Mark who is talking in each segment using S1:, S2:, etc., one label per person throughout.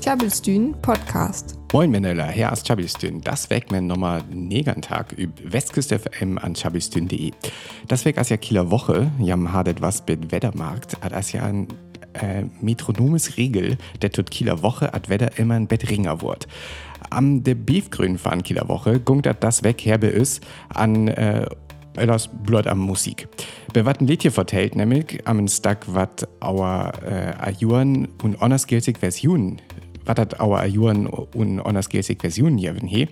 S1: Tjabelstün Podcast.
S2: Moin Männer, hier ist Tjabelstün. Das weg mir nochmal Negantag über Westküste FM an tjabelstün.de. Das weg als ja Kieler Woche, jam hadet was mit Wettermarkt, hat als ja ein äh, metronomes Regel, der tut Kieler Woche hat Wetter immer ein Bett ringer Wort. Am der Beefgrün fahren Kieler Woche gungt das weg herbe is an äh, das Blut am Musik. Bei wat ein Lied hier vertellt, nämlich am Stag wat auer äh, Ajuan und onersgültig Version wat dat auer Ajuan und onersgültig Version jewen he,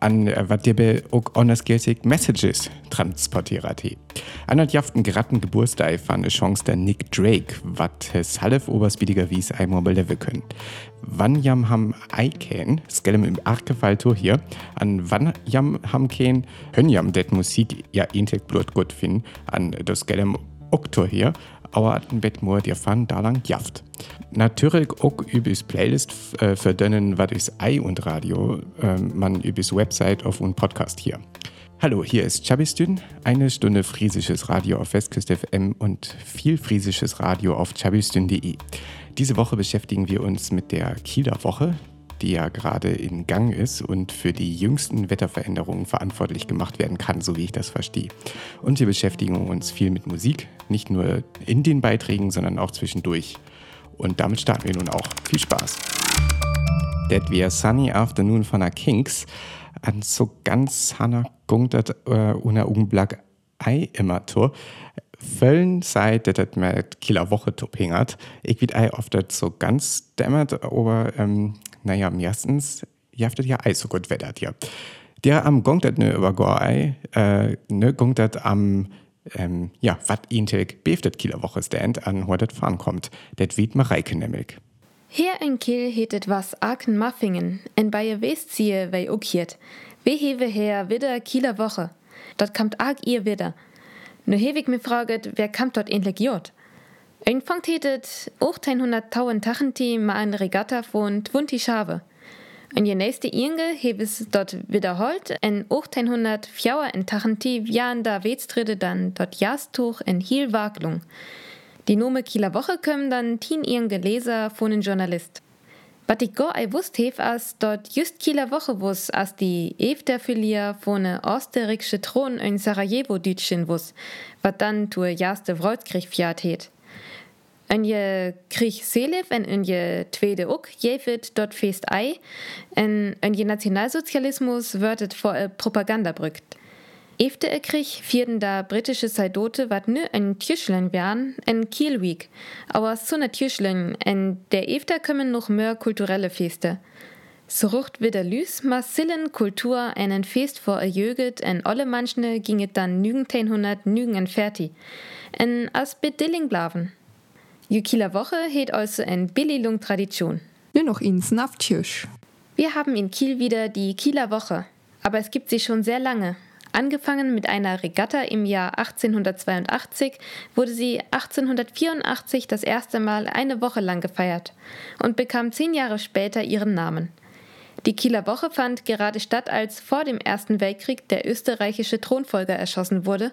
S2: an äh, wat dir auch onersgültig Messages transportiert he. An hat jaften geratten Geburtstag fan eine Chance der Nick Drake, wat es half oberspiediger wies einmal belewe können. Wann jam ham ei ken, skellem im Archgefalltor hier, an wann jam ham ken, hön jam det Musik ja intek blut gut fin, an das skellem Oktor hier, aber aten Bettmoor dir fan da lang jaft. Natürlich auch übers Playlist äh, verdönnen, was ist Ei und Radio, äh, man übers Website auf und Podcast hier. Hallo, hier ist Chabistün, eine Stunde friesisches Radio auf Westküste FM und viel friesisches Radio auf chabistün.de. Diese Woche beschäftigen wir uns mit der Kieler Woche, die ja gerade in Gang ist und für die jüngsten Wetterveränderungen verantwortlich gemacht werden kann, so wie ich das verstehe. Und wir beschäftigen uns viel mit Musik, nicht nur in den Beiträgen, sondern auch zwischendurch. Und damit starten wir nun auch. Viel Spaß! Det wir Sunny Afternoon von der Kings an so ganz Hanna gungtet äh, una Augenblick ei immer to. Völlen sei, dass das mit Kieler Woche top hingert. Ich wird ei oft so ganz dämmert, aber ähm, naja, meistens jaftet ja ei so gut wettert ja. Der am gungtet ne über Gorei, äh, ne gungtet am ähm, ja, wat intek beftet Kieler Woche stand an heute fahren kommt. Det wiet Mareike nämlich.
S3: Hier in Kiel hetet was Aken Maffingen, en bei ihr Westziehe wei ukiert. We hewe her wieder Kieler Woche. Dort kommt arg ihr wieder. Nu hewig mir fraget, wer kommt dort endlich jod? Irgendfangt hetet 1800 Tachenti ma ein Regatta von Twunti Schabe. Und je nächste Inge heb es dort wiederholt, en 1800 Fjauer in Tachenti jahren da Wetstride dann dort Jastuch in Hielwaglung. Die Nome Kieler Woche kommen dann tin ihren Leser von den Journalist. Was ich gar ei wusst hef, as dort just Kieler Woche wus, as die Efter Filia von ne osterriksche Thron in Sarajevo dütschen wus, wat dann tur jaste Wroldkrieg fiat het. En je Krieg Selev en en je tweede ook, jevet dort fest ei, en en je Nationalsozialismus wörtet vor Propaganda brückt. Efter e Krieg vierten da britische Seidote wat nö en Tierschlen wären, en Kielweek, aber so ne Tierschlen, en der Efter kommen noch mehr kulturelle Feste. So rucht wieder lüs, ma sillen Kultur en en Fest vor a Jöget en alle manchne ginget dann nügend hundert nügen en fertig. En as bedilling blaven. Jukila Woche het also en Billilung Tradition.
S1: Nur noch in Snaftjösch.
S3: Wir haben in Kiel wieder die Kieler Woche, aber es gibt sie schon sehr lange. Angefangen mit einer Regatta im Jahr 1882 wurde sie 1884 das erste Mal eine Woche lang gefeiert und bekam zehn Jahre später ihren Namen. Die Kieler Woche fand gerade statt, als vor dem Ersten Weltkrieg der österreichische Thronfolger erschossen wurde.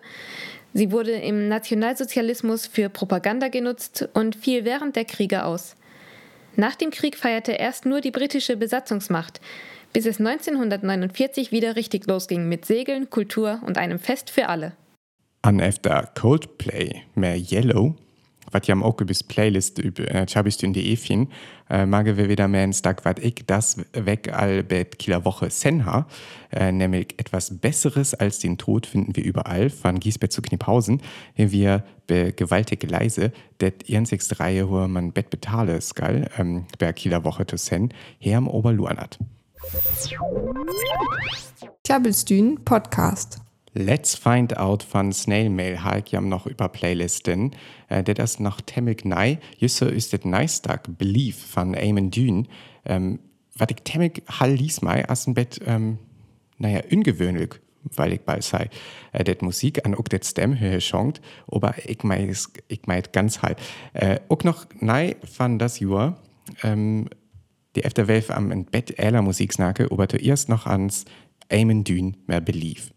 S3: Sie wurde im Nationalsozialismus für Propaganda genutzt und fiel während der Kriege aus. Nach dem Krieg feierte erst nur die britische Besatzungsmacht, bis es 1949 wieder richtig losging mit Segeln, Kultur und einem Fest für alle.
S2: An efter Coldplay mehr Yellow, was ja auch bis Playlist äh, chabistün.de fin, äh, mage wir wieder mehr Tag, was ich das weg all bet Kieler Woche Senha, äh, nämlich etwas Besseres als den Tod finden wir überall, von Giesbett zu Kniphausen, wir be gewaltige Leise, det 61 Reihe, wo man Bett betale, skal, ähm, bei Kieler Woche zu sen, her am Oberluanat.
S1: Tjabelstün Podcast.
S2: Let's Find Out von Snail Mail halt jam noch über Playlisten. Äh, det ist noch temmig nei. Jüsse ist det neistag Belief von Eamon Dune. Ähm, was ich temmig hall lies mei, as ein Bett, ähm, naja, ungewöhnlich, weil ich bald sei. Äh, det Musik an ook det Stem höhe schonkt, aber ich meint, ich meint ganz halt. Äh, ook noch nei von das Jahr, ähm, die efter Welt am Bett äler Musik snake, aber zuerst noch ans Eamon Dune mehr Belief.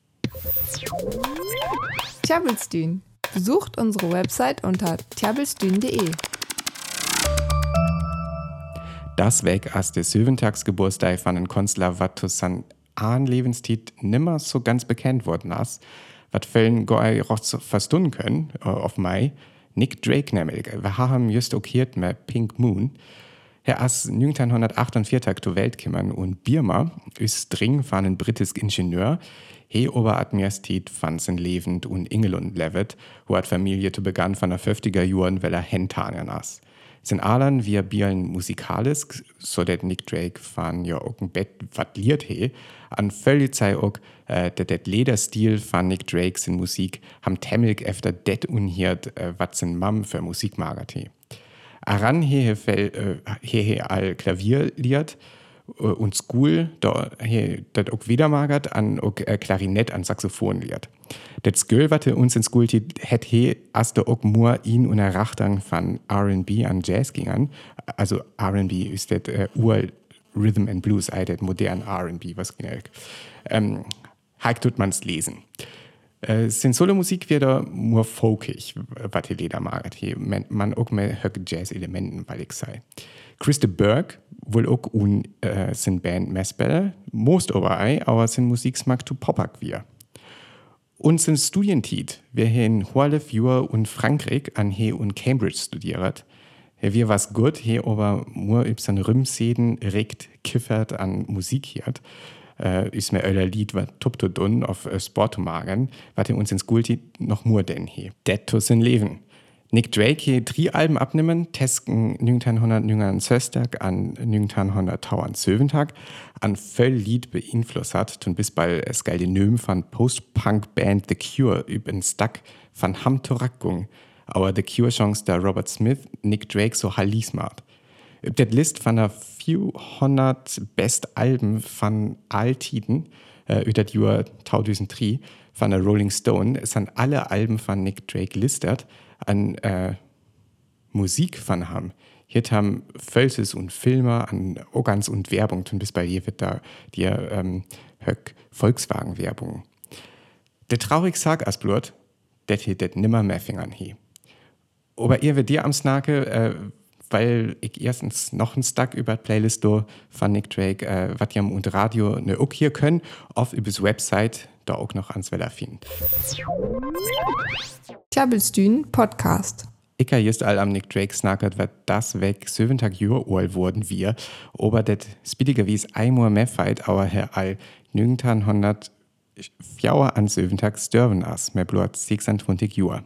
S1: Tjabelstün. Besucht unsere Website unter tjabelstün.de.
S2: Das weg als der Söventagsgeburtstag von einem Künstler, was zu seinem Lebenstitel nimmer so ganz bekannt worden ist, was Fällen goai auch verstunden können, äh, auf Mai. Nick Drake nämlich. Wir haben just okiert mit Pink Moon. Er ist 1948 zur Welt gekommen und Birma ist dring von einem britischen Ingenieur. He Oberadmiralität fand sein Leben und England levet, wo hat Familie zu Beginn von der 50er Jahren, weil er Hentanen ist. Sin Alan wir bielen musikalisch, so dat Nick Drake van ja auch ein Bett vatliert he, an völlig sei auch, äh, der Lederstil von Nick Drake sin Musik ham temmelig efter det unhiert, äh, wat sin Mam für Musik magert he. Aran äh, he, he al Klavier liert, äh, und School, dat auch wieder magert an auch äh, Klarinett an Saxophon liert. Det Sköl, wat uns in School het he aste auch nur ihn und Erachtung von R&B an Jazz gingen. Also R&B ist det äh, Ur Rhythm and Blues, ei det modern R&B, was genau. Ähm, Heik tut man's lesen. Äh, sin Solomusik wird nur folkig, wat he leder magert. He man auch mehr höcke Jazz-Elementen, weil ich sei. Christa Burke wohl auch un äh, sin Band Messbälle, most overei, aber sin Musiksmack zu Popak wir. Und sin Studientit, wer hier in Horlef Jura und Frankreich an he und Cambridge studiert, er wir was gut, he aber nur üb san Rümseden regt kiffert an Musik hiert, äh, ist mir euer Lied was tupto dun auf äh, Sportumagen, wat uns ins Gultit noch nur denn he. Det to sin Leben. Nick Drake drei Alben abnehmen, tesken 1969 an 1900 Söwentag, an voll Lied beeinflusst hat, und bis bei es geil den Nöm von Post-Punk-Band The Cure üben Stuck von Ham Torakgung, aber The Cure Chance der Robert Smith, Nick Drake so Halismart. Üb der List von der 400 Best Alben von Altiden, äh, über das Jahr 2003 von der Rolling Stone, sind alle Alben von Nick Drake listet, an äh, Musik von ham. Hier haben Völses und Filme an Organs und Werbung, und bis bei hier wird da die ähm, Volkswagen-Werbung. Der traurig sag as blut, det hier nimmer mehr fingern he. Aber ihr wird dir am Snake, äh, weil ich erstens noch ein Stack über die Playlist do von Nick Drake, äh, was ihr und Radio ne auch hier können, auf übers Website da auch noch ans Weller finden.
S1: Tjabelstühn Podcast.
S2: Ich habe just all am Nick Drake snackert, wat das weg 7 Tag Jür ol wurden wir, aber det speediger wies einmal mehr fight, aber her all 1900 Fjauer an 7 Tag störven as, mehr blut 26 Jür.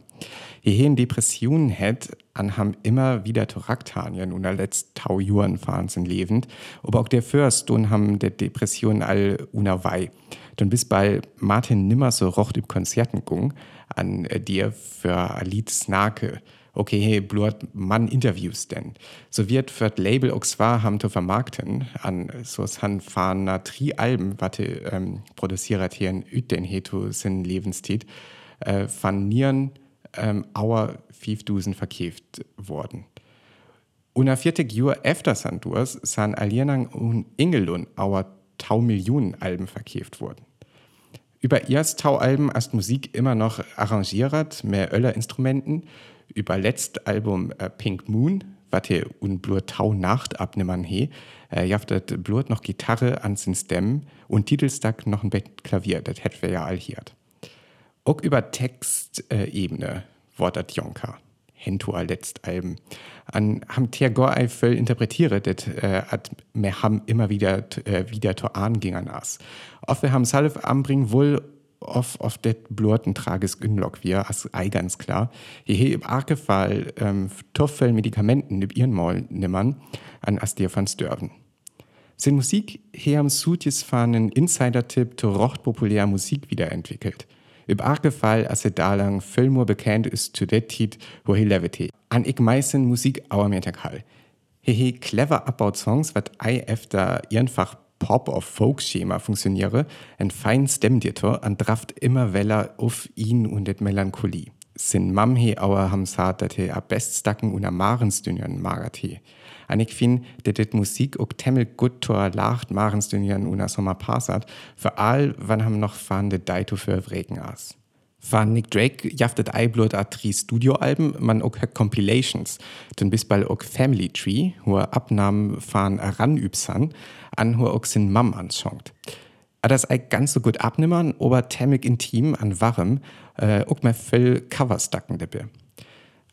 S2: Hier in Depressionen het, an ham immer wieder Toraktanien und letzt tau Juren fahren sind lebend, aber auch der Fürst und ham der Depression all unawei. Dann bis bei Martin nimmer so rocht üb Konzerten gung, an äh, dir für Lied Snake. Okay, hey, blut Mann Interviews denn. So wird für das Label zwar haben zu vermarkten, an so han fahren tri Alben, warte, ähm, produziert hier in Üten hetu sin Lebenstiet, äh, van Nieren ähm, auer 5000 verkäft worden. Una vierte Jahr efter Sandurs san Alienang und Ingelun auer tau Millionen Alben verkäft wurden. Über erst tau Alben als Musik immer noch arrangiert, mehr Öller Instrumenten. Über letzt Album äh, Pink Moon, wat he un blur tau Nacht abnimmern he, äh, jaftet blur noch Gitarre an sin Stem und Titelstack noch ein Bett Klavier, das hätt wir ja all hiert. Auch über Textebene äh, wortet Jonka. Hentu letzt Alben. An ham Tier Gorei voll interpretiere, det äh, me ham immer wieder äh, wieder to gingern as. Wir ham Salf anbringen wohl auf auf det blurten trages Günlock wir as ei ganz klar. Hier im Arkefall ähm, Toffel Medikamenten üb ihren Maul nimmern an as dir van störven. Sin Musik her am Sutjes fanen Insider-Tipp to rocht populär Musik wiederentwickelt. Im Fall, als er da lang viel bekannt ist zu der Tit, wo er levete. An ich meisten Musik auer mir Hall. Hehe clever abbaut Songs, wat ei efter einfach Pop- of Folk-Schema funktioniere, ein fein Stemditor an draft immer weller auf ihn und det Melancholie. Sin Mam he auer ham dat he a beststacken und a Marensdünjern magert he. Ich find, dat det Musik ook temmel gut tor lacht Marensdünjern und a Sommer passat, für all, wann ham noch fahrende Deito für Regen as. Van Nick Drake jaftet Eiblut a tri Studioalben, man auch Compilations, den bis bald auch Family Tree, wo er Abnahmen van ranübsan, an wo auch sin Mam anschonkt. A das ei ganz so gut abnimmern, aber tämig intim an warm, äh, auch mal viel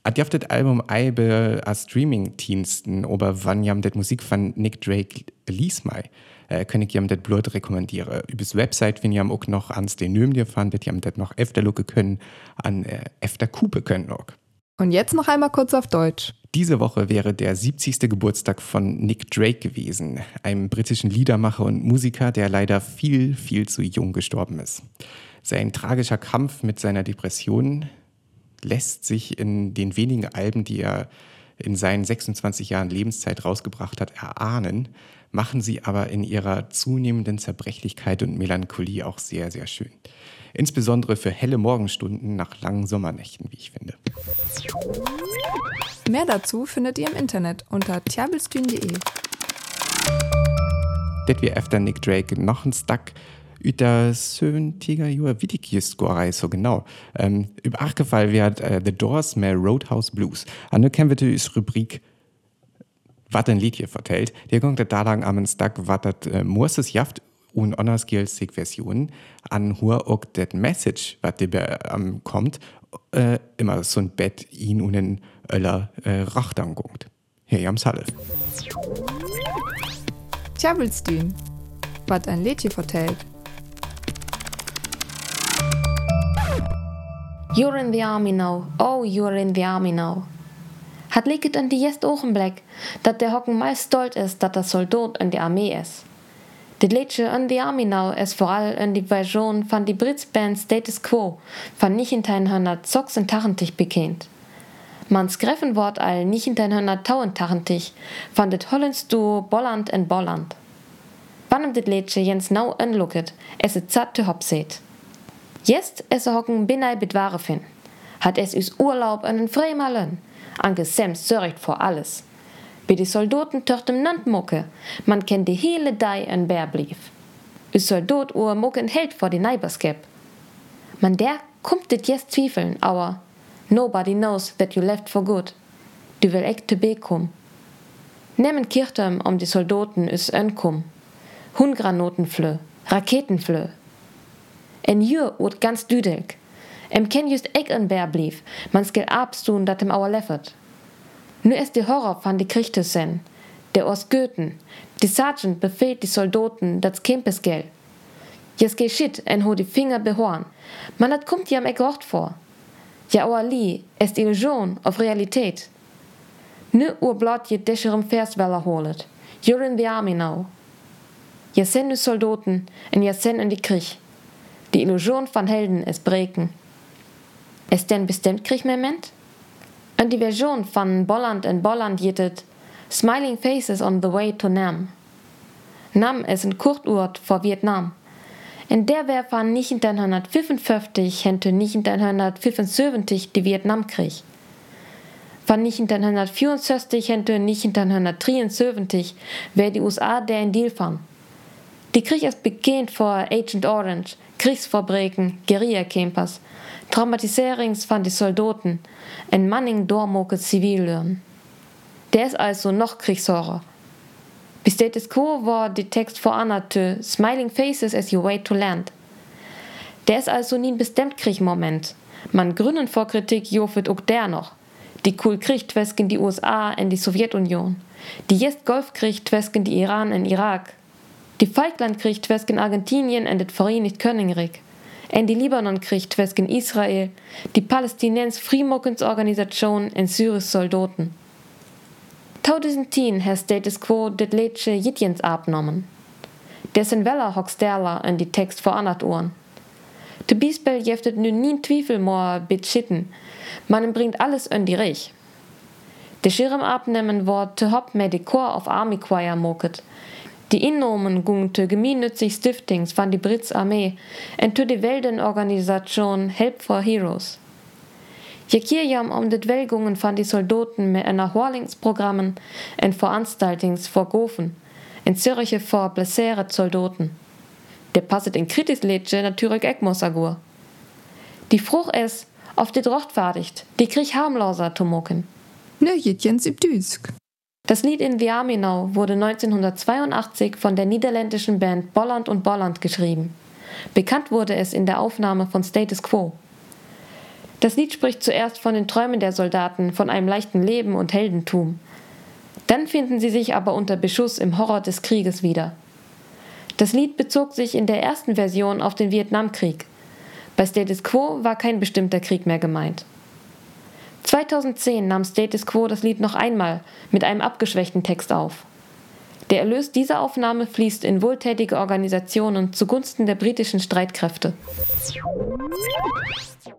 S2: Coverstacken dabei. A jaftet Album Eibe a Streaming-Diensten, aber wann jam det Musik von Nick Drake lies mai äh, kann ich jam das Blut rekommendieren. Übers Website wenn jam auch noch ans den Nüm dir fand, wird jam das noch öfter lucken können, an äh, öfter Kupe können auch.
S1: Und jetzt noch einmal kurz auf Deutsch.
S2: Diese Woche wäre der 70. Geburtstag von Nick Drake gewesen, einem britischen Liedermacher und Musiker, der leider viel, viel zu jung gestorben ist. Sein tragischer Kampf mit seiner Depression lässt sich in den wenigen Alben, die er in seinen 26 Jahren Lebenszeit rausgebracht hat, erahnen machen sie aber in ihrer zunehmenden Zerbrechlichkeit und Melancholie auch sehr, sehr schön. Insbesondere für helle Morgenstunden nach langen Sommernächten, wie ich finde.
S1: Mehr dazu findet ihr im Internet unter tjabelstühn.de.
S2: Det wir efter Nick Drake noch ein Stack über 70 Jahre Wittikieskorei so genau. Ähm, über Achgefall wird äh, The Doors mehr Roadhouse Blues. Anne kennen wir die Rubrik wat ein Lied hier vertellt. Der kommt da lang am Tag, wat dat äh, Moses jaft und anders gilt Version an hur auch das Message, was dabei ähm, kommt, äh, immer so ein Bett ihn und einen Öller äh, Rachtang gungt. Hier am Salif.
S1: Tjabelstühn, wat ein Lied hier vertellt.
S4: You're in the army now. Oh, you're in the army now. Hat liegt in die jest ogenblik dat der Hocken meist stolz ist, dat der Soldat in die Armee ist. Dit Liedje in die Army now ist vor allem in die Version von die Britsband Status Quo von 1986 bekannt. Mans Greffenwort all 1982 von dit Hollands Duo Bolland en Bolland. Wann dit Liedje jens nau anlooket, es is zat te hop seht. Jetzt es hocken binnei bedware fin. Hat es us Urlaub an den Fremalen. Anke Sam sörgt vor alles. Bei die Soldaten töchtem Nant mucke, man kennt die hele Dei en Bär blief. Us Soldat ur mucken Held vor die Neighborskep. Man der kommt dit jetzt zwiefeln, aber nobody knows that you left for good. Du will echt te kom. Nemmen Kirchtem um die Soldaten is önkum. Hungranotenflö, Raketenflö. En jür ut ganz düdelk. Em ken just ek en bär blief, man skil abstun dat em auer leffert. Nu ist die Horror van die Krichtesen, der aus Goethen. Die Sergeant befehlt die Soldaten dat Kempes gel. Jes ge shit en ho die Finger behorn. Man dat kommt jam ek ort vor. Ja auer li, ist Illusion auf Realität. Nu ur blot je discherem Versweller holet. You're in the army now. Je sen nu Soldaten en je sen in die Krieg. Die Illusion van Helden is breken. Is denn bestimmt Kriegmoment? Und die Version von Bolland in Bolland jittet Smiling Faces on the Way to Nam. Nam ist ein Kurtort vor Vietnam. In der wär von 1955 hente 1975 die Vietnamkrieg. Von 1964 hente 1973 wär die USA der in Deal fan. Die Krieg ist beginnt vor Agent Orange, Kriegsfabriken, Guerilla-Campers, Traumatiserings van die Soldaten, en Manning doormoke Zivillen. Der ist also noch Kriegshorror. Bis Status Quo war die Text vor Anate Smiling Faces as you wait to land. Der ist also nie ein bestimmt Kriegmoment. Man gründen vor Kritik jofet auch der noch. Die cool Krieg twesken die USA in die Sowjetunion. Die jetzt Golfkrieg twesken die Iran in Irak. Die Falklandkrieg twesken Argentinien in det Vereinigt Königreich en die Libanonkrieg twesken Israel, die Palästinens Frimokkensorganisation en Syris Soldaten. 2010 has Status Quo dit Liedje Jitjens abnommen. Dessen Weller derler in die Text vor anat Ohren. De Bispel jeftet nu nie Twiefel more bit schitten, man bringt alles in die Rich. De Schirm abnehmen wort te hop med Dekor auf Army Choir moket, die innomen gung te gemeinnützig Stiftings van die Brits Armee en to die Weltenorganisation Help for Heroes. Je kirjam om dit Welgungen van die Soldaten mit einer Horlingsprogrammen en Veranstaltings vor Gofen, in Zürche vor blessere Soldaten. Der passet in kritis natürlich Ekmosagur. Die Frucht ist, auf die Drochtfertigt, die krieg harmloser Tomoken.
S1: Ne, Jitjens Düsk.
S4: Das Lied in Viaminau wurde 1982 von der niederländischen Band Bolland und Bolland geschrieben. Bekannt wurde es in der Aufnahme von Status Quo. Das Lied spricht zuerst von den Träumen der Soldaten, von einem leichten Leben und Heldentum. Dann finden sie sich aber unter Beschuss im Horror des Krieges wieder. Das Lied bezog sich in der ersten Version auf den Vietnamkrieg. Bei Status Quo war kein bestimmter Krieg mehr gemeint. 2010 nahm Status Quo das Lied noch einmal mit einem abgeschwächten Text auf. Der Erlös dieser Aufnahme fließt in wohltätige Organisationen zugunsten der britischen Streitkräfte.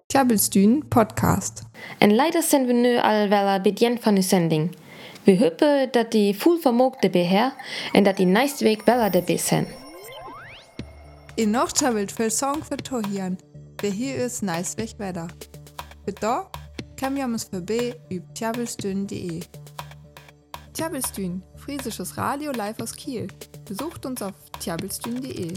S1: Klabbelstühn Podcast.
S4: En leider zijn we nu al bedient van uw zending. We hopen dat die full vermogen beher en dat die week wel erbij zijn.
S1: In noch tjabelt für Song für Tohian. Wer hier ist nice weg wetter. Für wir uns vorbei über tjabelstühn.de. Tjabelstühn, friesisches Radio live aus Kiel. Besucht uns auf tjabelstühn.de.